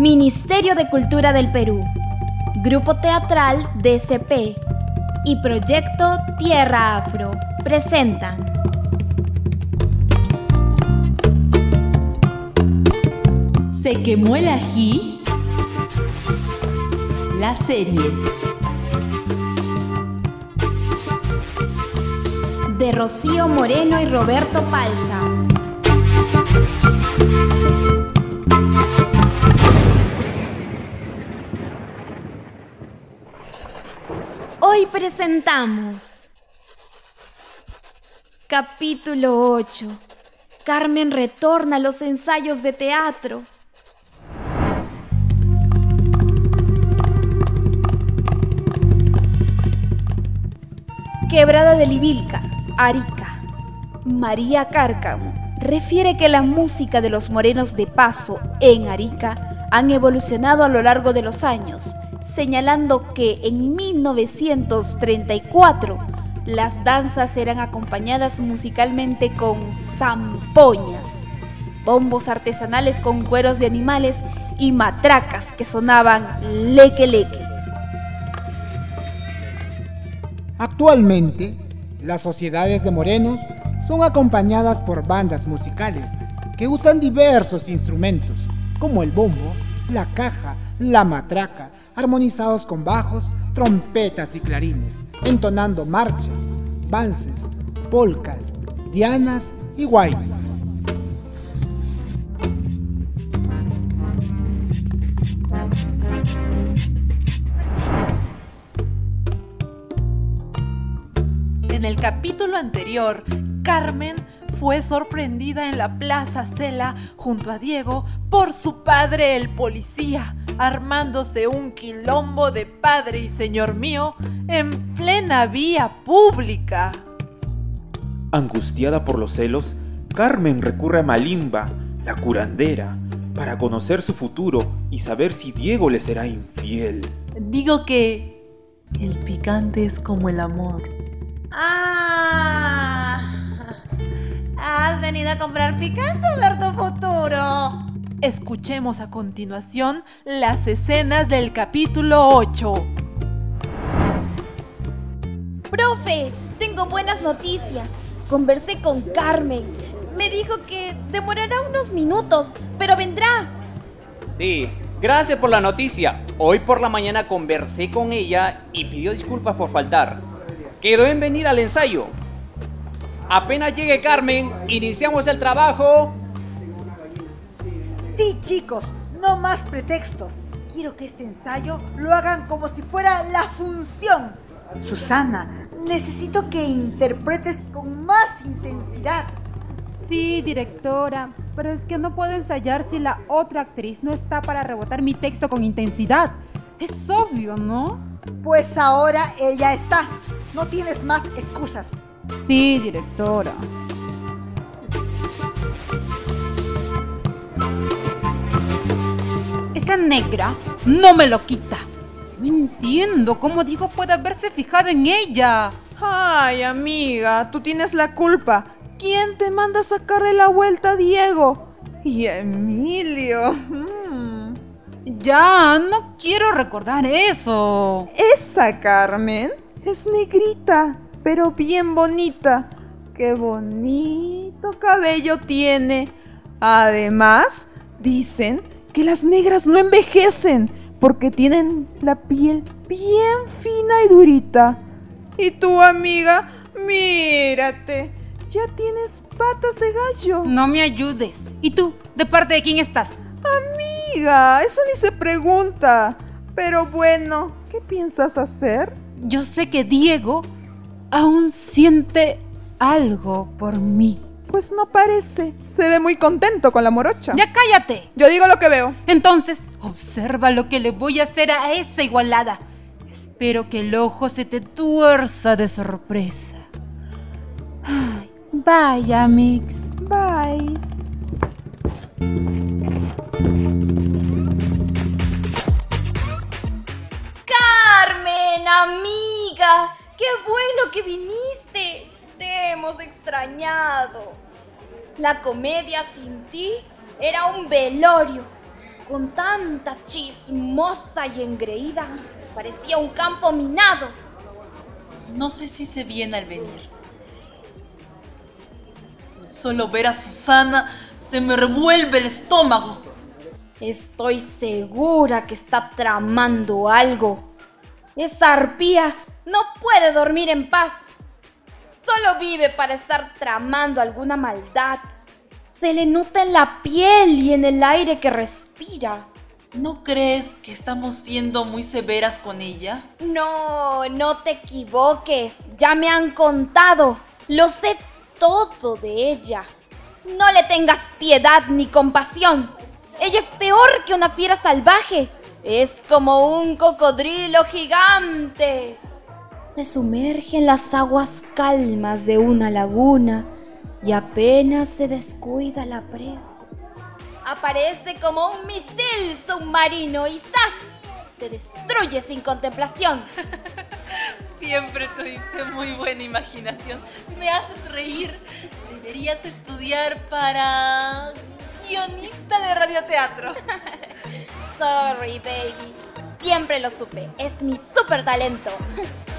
Ministerio de Cultura del Perú, Grupo Teatral DCP y Proyecto Tierra Afro presentan Se quemó el ají, la serie. de Rocío Moreno y Roberto Palza. Hoy presentamos Capítulo 8. Carmen retorna a los ensayos de teatro. Quebrada de Libilca, Arica. María Cárcamo refiere que la música de los morenos de paso en Arica han evolucionado a lo largo de los años, señalando que en 1934 las danzas eran acompañadas musicalmente con zampoñas, bombos artesanales con cueros de animales y matracas que sonaban leque leque. Actualmente, las sociedades de morenos son acompañadas por bandas musicales que usan diversos instrumentos, como el bombo, la caja, la matraca, armonizados con bajos, trompetas y clarines, entonando marchas, valses, polcas, dianas y guaymas. En el capítulo anterior, Carmen fue sorprendida en la Plaza Cela junto a Diego por su padre el policía, armándose un quilombo de padre y señor mío en plena vía pública. Angustiada por los celos, Carmen recurre a Malimba, la curandera, para conocer su futuro y saber si Diego le será infiel. Digo que el picante es como el amor. Ah, has venido a comprar picante o ver tu futuro. Escuchemos a continuación las escenas del capítulo 8. Profe, tengo buenas noticias. Conversé con Carmen. Me dijo que demorará unos minutos, pero vendrá. Sí, gracias por la noticia. Hoy por la mañana conversé con ella y pidió disculpas por faltar. Quedó en venir al ensayo. Apenas llegue Carmen, iniciamos el trabajo. Sí, chicos, no más pretextos. Quiero que este ensayo lo hagan como si fuera la función. Susana, necesito que interpretes con más intensidad. Sí, directora, pero es que no puedo ensayar si la otra actriz no está para rebotar mi texto con intensidad. Es obvio, ¿no? Pues ahora ella está. No tienes más excusas. Sí, directora. Esa negra no me lo quita. No entiendo cómo Diego puede haberse fijado en ella. Ay, amiga, tú tienes la culpa. ¿Quién te manda a sacarle la vuelta a Diego? Y Emilio. Mm. Ya, no quiero recordar eso. Esa Carmen es negrita, pero bien bonita. Qué bonito cabello tiene. Además, dicen que las negras no envejecen porque tienen la piel bien fina y durita. Y tu amiga, mírate, ya tienes patas de gallo. No me ayudes. ¿Y tú? ¿De parte de quién estás? Amiga, eso ni se pregunta. Pero bueno, ¿qué piensas hacer? Yo sé que Diego aún siente algo por mí. Pues no parece. Se ve muy contento con la morocha. ¡Ya cállate! Yo digo lo que veo. Entonces, observa lo que le voy a hacer a esa igualada. Espero que el ojo se te tuerza de sorpresa. Ay, vaya, Mix. Bye. Carmen, amiga, qué bueno que viniste. Hemos extrañado. La comedia sin ti era un velorio. con tanta chismosa y engreída, parecía un campo minado. No sé si se viene al venir. Solo ver a Susana se me revuelve el estómago. Estoy segura que está tramando algo. Esa arpía no puede dormir en paz. Solo vive para estar tramando alguna maldad. Se le nota en la piel y en el aire que respira. ¿No crees que estamos siendo muy severas con ella? No, no te equivoques. Ya me han contado. Lo sé todo de ella. No le tengas piedad ni compasión. Ella es peor que una fiera salvaje. Es como un cocodrilo gigante. Se sumerge en las aguas calmas de una laguna y apenas se descuida la presa. Aparece como un misil submarino y ¡zas! Te destruye sin contemplación. Siempre tuviste muy buena imaginación. Me haces reír. Deberías estudiar para guionista de radioteatro. Sorry, baby. Siempre lo supe. Es mi super talento.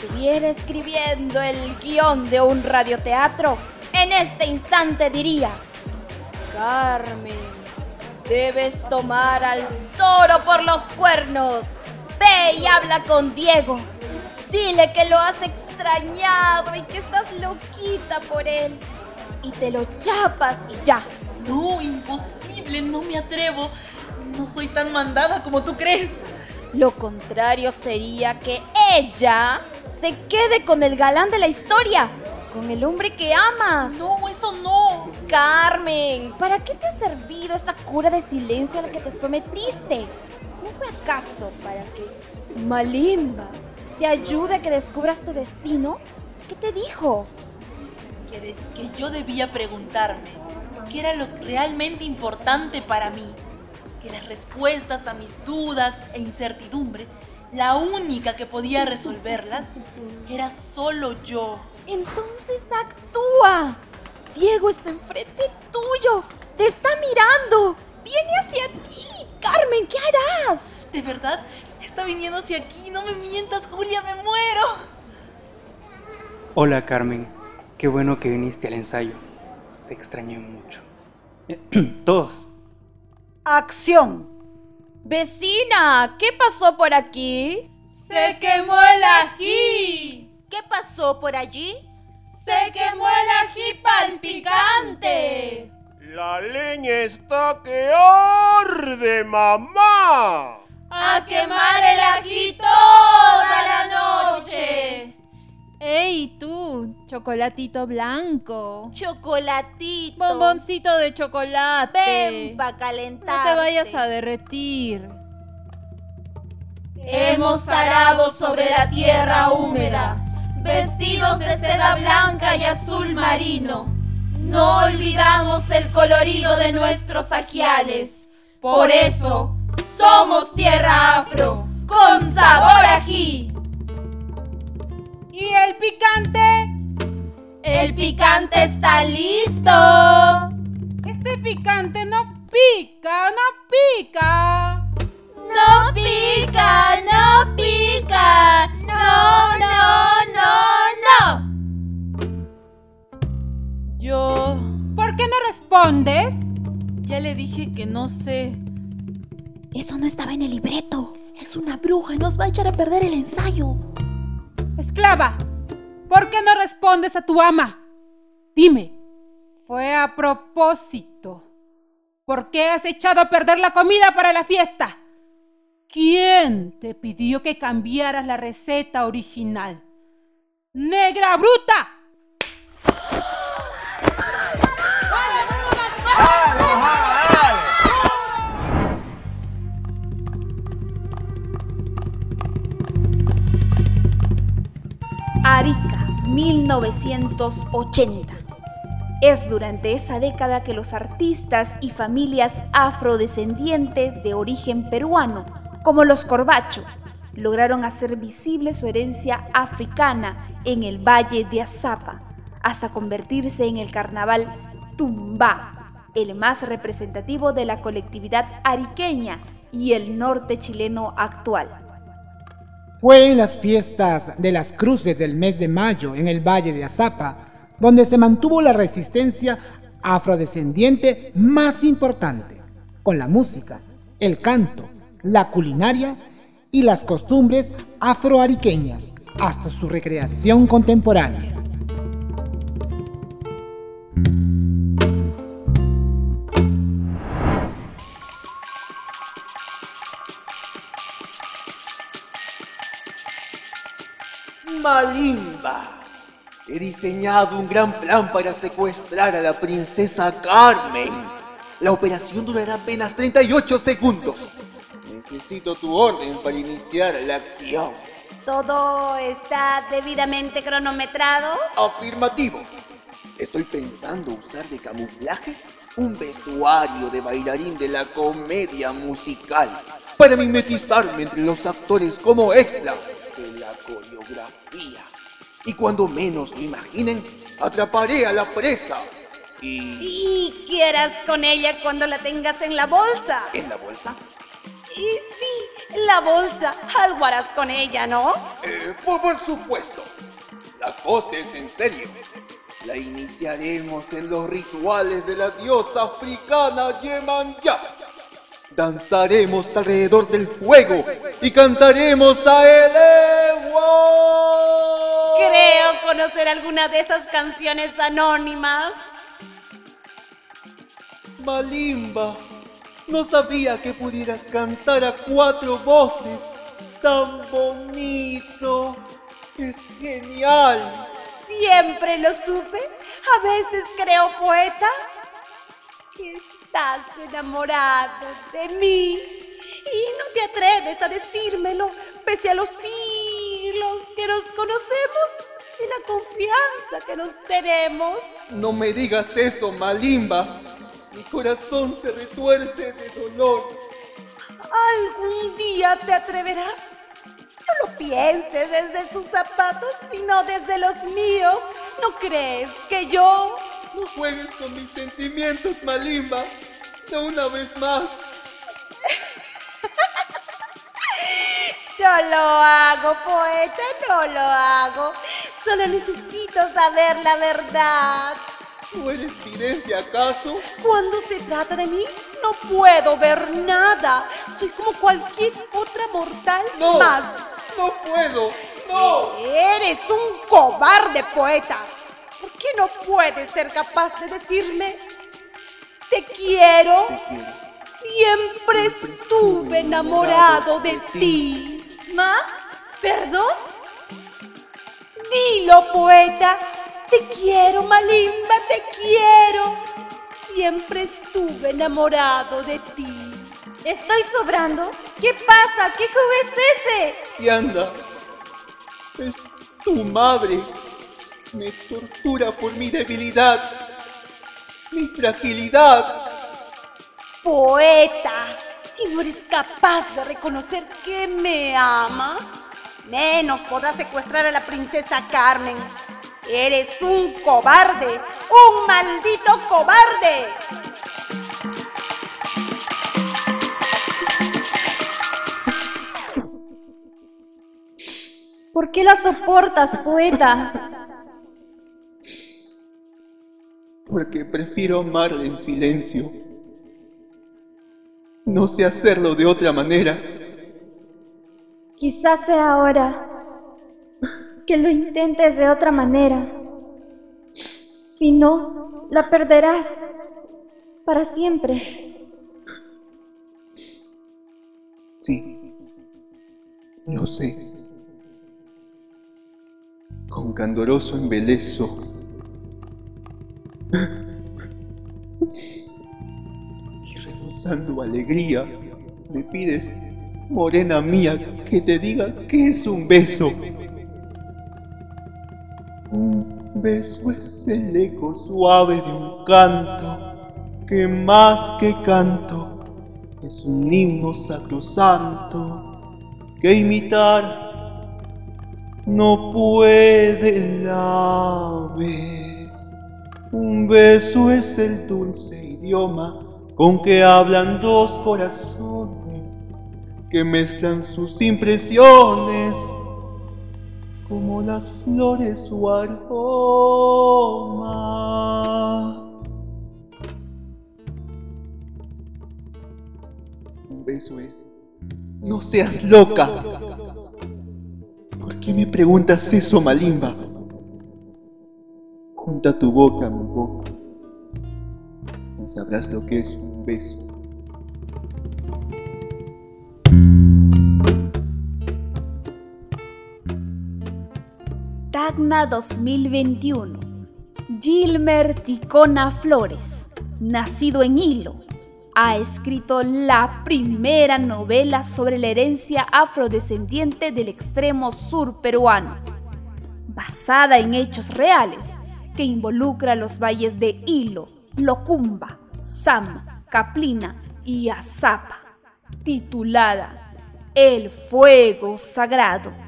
Estuviera escribiendo el guion de un radioteatro, en este instante diría, Carmen, debes tomar al toro por los cuernos. Ve y habla con Diego. Dile que lo has extrañado y que estás loquita por él. Y te lo chapas y ya. No, imposible, no me atrevo. No soy tan mandada como tú crees. Lo contrario sería que ella se quede con el galán de la historia, con el hombre que amas. No, eso no. Carmen, ¿para qué te ha servido esta cura de silencio a la que te sometiste? ¿No fue acaso para que Malimba te ayude a que descubras tu destino? ¿Qué te dijo? Que, de- que yo debía preguntarme qué era lo realmente importante para mí. Que las respuestas a mis dudas e incertidumbre, la única que podía resolverlas, era solo yo. Entonces actúa. Diego está enfrente tuyo. Te está mirando. Viene hacia ti. Carmen, ¿qué harás? ¿De verdad? Está viniendo hacia aquí. No me mientas, Julia, me muero. Hola Carmen, qué bueno que viniste al ensayo. Te extrañé mucho. Todos. Acción. Vecina, ¿qué pasó por aquí? ¡Se quemó el ají! ¿Qué pasó por allí? ¡Se quemó el ají palpicante! La leña está que arde, mamá. ¡A quemar el ají toda la noche! ¡Ey, tú! Chocolatito blanco. Chocolatito. Bomboncito de chocolate. Ven pa' calentar. No te vayas a derretir. Hemos arado sobre la tierra húmeda, vestidos de seda blanca y azul marino. No olvidamos el colorido de nuestros ajiales. Por eso, somos tierra afro, con sabor ají. ¿Y el picante? El picante está listo. Este picante no pica, no pica. No pica, no pica. No, no, no, no. Yo ¿Por qué no respondes? ya le dije que no sé. Eso no estaba en el libreto. Es una bruja, nos va a echar a perder el ensayo. Esclava, ¿por qué no respondes a tu ama? Dime, fue a propósito. ¿Por qué has echado a perder la comida para la fiesta? ¿Quién te pidió que cambiaras la receta original? ¡Negra bruta! Arica, 1980. Es durante esa década que los artistas y familias afrodescendientes de origen peruano, como los Corbacho, lograron hacer visible su herencia africana en el Valle de Azapa, hasta convertirse en el carnaval Tumba, el más representativo de la colectividad ariqueña y el norte chileno actual. Fue en las fiestas de las cruces del mes de mayo en el Valle de Azapa, donde se mantuvo la resistencia afrodescendiente más importante, con la música, el canto, la culinaria y las costumbres afroariqueñas hasta su recreación contemporánea. Malimba. He diseñado un gran plan para secuestrar a la princesa Carmen. La operación durará apenas 38 segundos. Necesito tu orden para iniciar la acción. ¿Todo está debidamente cronometrado? Afirmativo. Estoy pensando usar de camuflaje un vestuario de bailarín de la comedia musical para mimetizarme entre los actores como extra la coreografía. Y cuando menos lo imaginen, atraparé a la presa. Y... Y quieras con ella cuando la tengas en la bolsa. ¿En la bolsa? Y sí, la bolsa. Algo harás con ella, ¿no? Eh, por, por supuesto. La cosa es en serio. La iniciaremos en los rituales de la diosa africana Yemanya. Danzaremos alrededor del fuego y cantaremos a Elewa. Conocer alguna de esas canciones anónimas. Malimba, no sabía que pudieras cantar a cuatro voces. Tan bonito. Es genial. Siempre lo supe. A veces creo poeta. Que estás enamorado de mí. Y no te atreves a decírmelo, pese a los siglos que nos conocemos y la confianza que nos tenemos. No me digas eso, Malimba. Mi corazón se retuerce de dolor. ¿Algún día te atreverás? No lo pienses desde tus zapatos, sino desde los míos. ¿No crees que yo... No juegues con mis sentimientos, Malimba. No una vez más. No lo hago, poeta, no lo hago. Solo necesito saber la verdad. ¿No eres vidente acaso? Cuando se trata de mí, no puedo ver nada. Soy como cualquier otra mortal No. más. No puedo. No. Eres un cobarde, poeta. ¿Por qué no puedes ser capaz de decirme, te quiero? Siempre estuve enamorado de ti. ¿Ma? ¿Perdón? Dilo, poeta. Te quiero, Malimba, te quiero. Siempre estuve enamorado de ti. ¿Estoy sobrando? ¿Qué pasa? ¿Qué juego es ese? Y anda. Es tu madre. Me tortura por mi debilidad. Mi fragilidad. Poeta, si no eres capaz de reconocer que me amas, menos podrás secuestrar a la princesa Carmen. Eres un cobarde, un maldito cobarde. ¿Por qué la soportas, poeta? Porque prefiero amarla en silencio. No sé hacerlo de otra manera. Quizás sea ahora que lo intentes de otra manera. Si no, la perderás para siempre. Sí. Lo sé. Con candoroso embelezo. Y rebosando alegría, me pides, morena mía, que te diga que es un beso. Un beso es el eco suave de un canto, que más que canto es un himno sacrosanto que imitar no puede el ave. Un beso es el dulce idioma con que hablan dos corazones que mezclan sus impresiones como las flores su aroma. Un beso es. No seas loca. ¿Por qué me preguntas eso, Malimba? Junta tu boca a mi boca. Y sabrás lo que es un beso. Tacna 2021. Gilmer Ticona Flores, nacido en Hilo, ha escrito la primera novela sobre la herencia afrodescendiente del extremo sur peruano, basada en hechos reales que involucra los valles de Hilo, Locumba, Sama, Caplina y Azapa, titulada El Fuego Sagrado.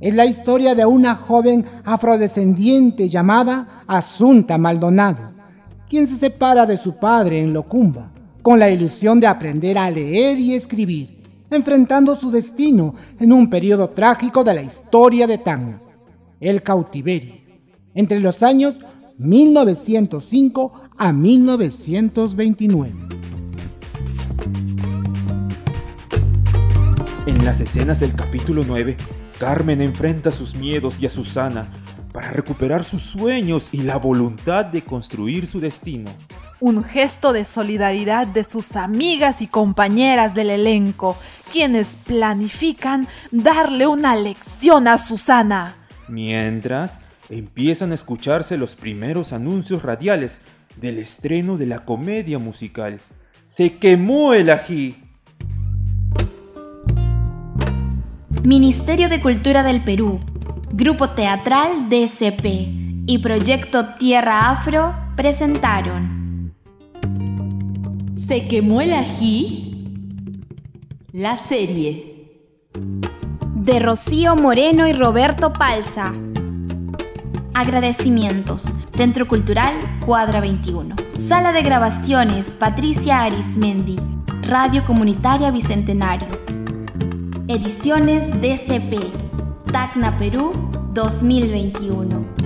Es la historia de una joven afrodescendiente llamada Asunta Maldonado, quien se separa de su padre en Locumba, con la ilusión de aprender a leer y escribir, enfrentando su destino en un periodo trágico de la historia de Tacna, el cautiverio, entre los años 1905 a 1929. En las escenas del capítulo 9, Carmen enfrenta sus miedos y a Susana para recuperar sus sueños y la voluntad de construir su destino. Un gesto de solidaridad de sus amigas y compañeras del elenco, quienes planifican darle una lección a Susana. Mientras, empiezan a escucharse los primeros anuncios radiales del estreno de la comedia musical. Se quemó el ají. Ministerio de Cultura del Perú, Grupo Teatral DCP y Proyecto Tierra Afro presentaron. ¿Se quemó el ají? La serie. De Rocío Moreno y Roberto Palza. Agradecimientos. Centro Cultural Cuadra 21. Sala de grabaciones Patricia Arismendi. Radio Comunitaria Bicentenario. Ediciones DCP. Tacna Perú 2021.